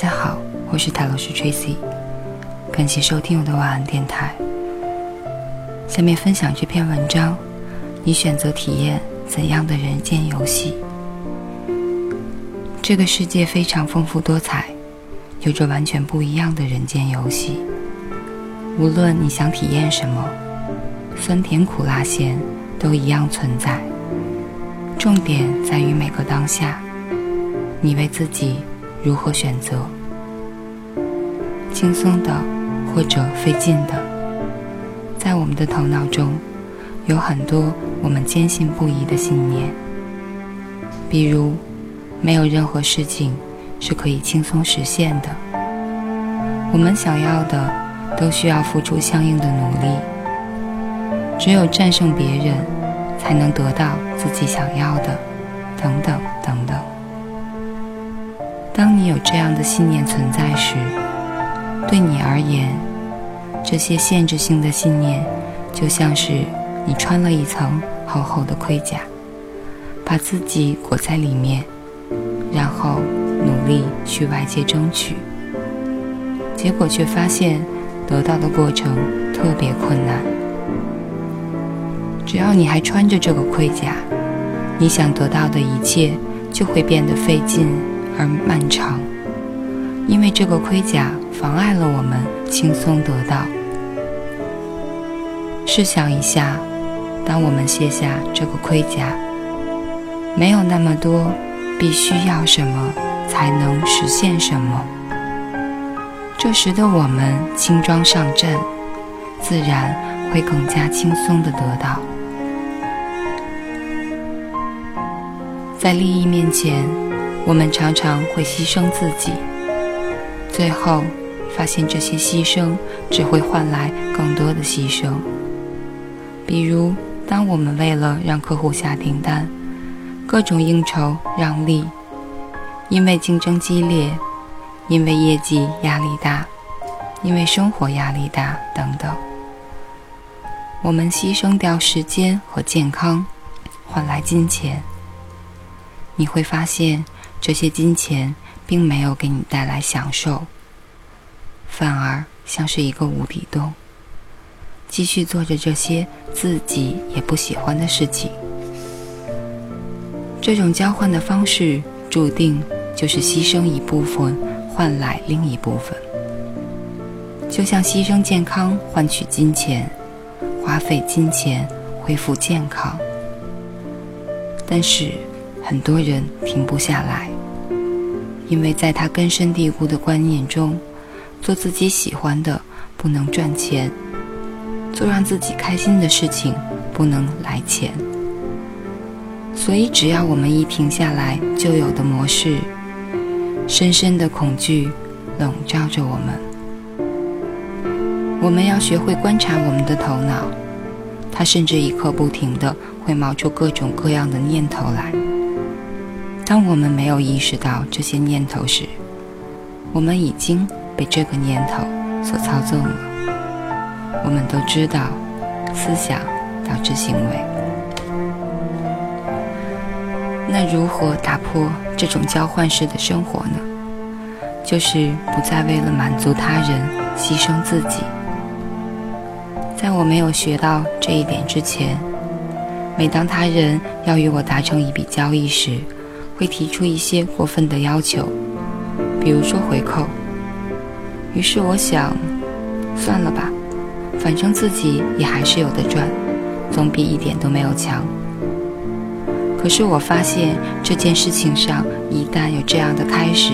大家好，我是塔罗师 Tracy，感谢收听我的晚安电台。下面分享这篇文章：你选择体验怎样的人间游戏？这个世界非常丰富多彩，有着完全不一样的人间游戏。无论你想体验什么，酸甜苦辣咸都一样存在。重点在于每个当下，你为自己如何选择，轻松的或者费劲的。在我们的头脑中，有很多我们坚信不疑的信念，比如，没有任何事情是可以轻松实现的。我们想要的都需要付出相应的努力，只有战胜别人。才能得到自己想要的，等等等等。当你有这样的信念存在时，对你而言，这些限制性的信念就像是你穿了一层厚厚的盔甲，把自己裹在里面，然后努力去外界争取，结果却发现得到的过程特别困难。只要你还穿着这个盔甲，你想得到的一切就会变得费劲而漫长，因为这个盔甲妨碍了我们轻松得到。试想一下，当我们卸下这个盔甲，没有那么多必须要什么才能实现什么，这时的我们轻装上阵，自然会更加轻松的得到。在利益面前，我们常常会牺牲自己，最后发现这些牺牲只会换来更多的牺牲。比如，当我们为了让客户下订单，各种应酬让利，因为竞争激烈，因为业绩压力大，因为生活压力大等等，我们牺牲掉时间和健康，换来金钱。你会发现，这些金钱并没有给你带来享受，反而像是一个无底洞，继续做着这些自己也不喜欢的事情。这种交换的方式，注定就是牺牲一部分换来另一部分，就像牺牲健康换取金钱，花费金钱恢复健康，但是。很多人停不下来，因为在他根深蒂固的观念中，做自己喜欢的不能赚钱，做让自己开心的事情不能来钱。所以，只要我们一停下来，就有的模式，深深的恐惧笼罩着我们。我们要学会观察我们的头脑，它甚至一刻不停的会冒出各种各样的念头来。当我们没有意识到这些念头时，我们已经被这个念头所操纵了。我们都知道，思想导致行为。那如何打破这种交换式的生活呢？就是不再为了满足他人牺牲自己。在我没有学到这一点之前，每当他人要与我达成一笔交易时，会提出一些过分的要求，比如说回扣。于是我想，算了吧，反正自己也还是有的赚，总比一点都没有强。可是我发现这件事情上，一旦有这样的开始，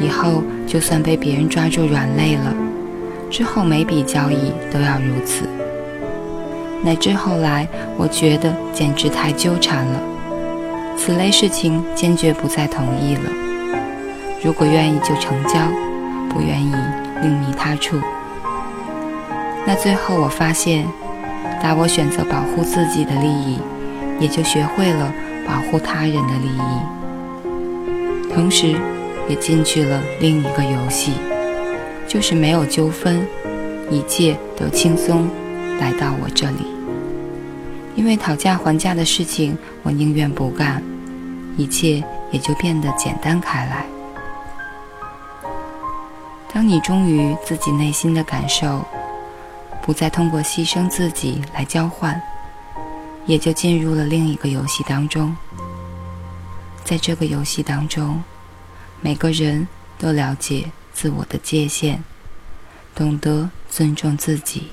以后就算被别人抓住软肋了，之后每笔交易都要如此。乃至后来，我觉得简直太纠缠了。此类事情坚决不再同意了。如果愿意就成交，不愿意另觅他处。那最后我发现，当我选择保护自己的利益，也就学会了保护他人的利益，同时也进去了另一个游戏，就是没有纠纷，一切都轻松来到我这里。因为讨价还价的事情，我宁愿不干，一切也就变得简单开来。当你忠于自己内心的感受，不再通过牺牲自己来交换，也就进入了另一个游戏当中。在这个游戏当中，每个人都了解自我的界限，懂得尊重自己，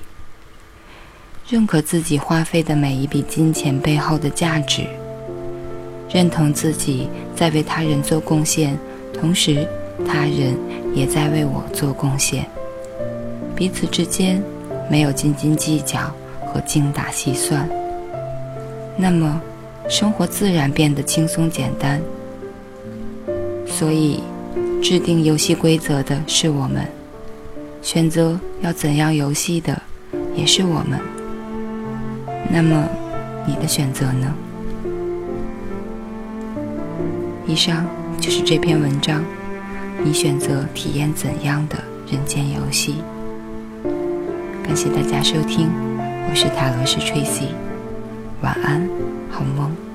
认可自己花费的每一笔金钱背后的价值，认同自己在为他人做贡献，同时他人也在为我做贡献。彼此之间没有斤斤计较和精打细算，那么生活自然变得轻松简单。所以，制定游戏规则的是我们，选择要怎样游戏的也是我们。那么，你的选择呢？以上就是这篇文章，你选择体验怎样的人间游戏？感谢大家收听，我是塔罗师 Tracy，晚安，好梦。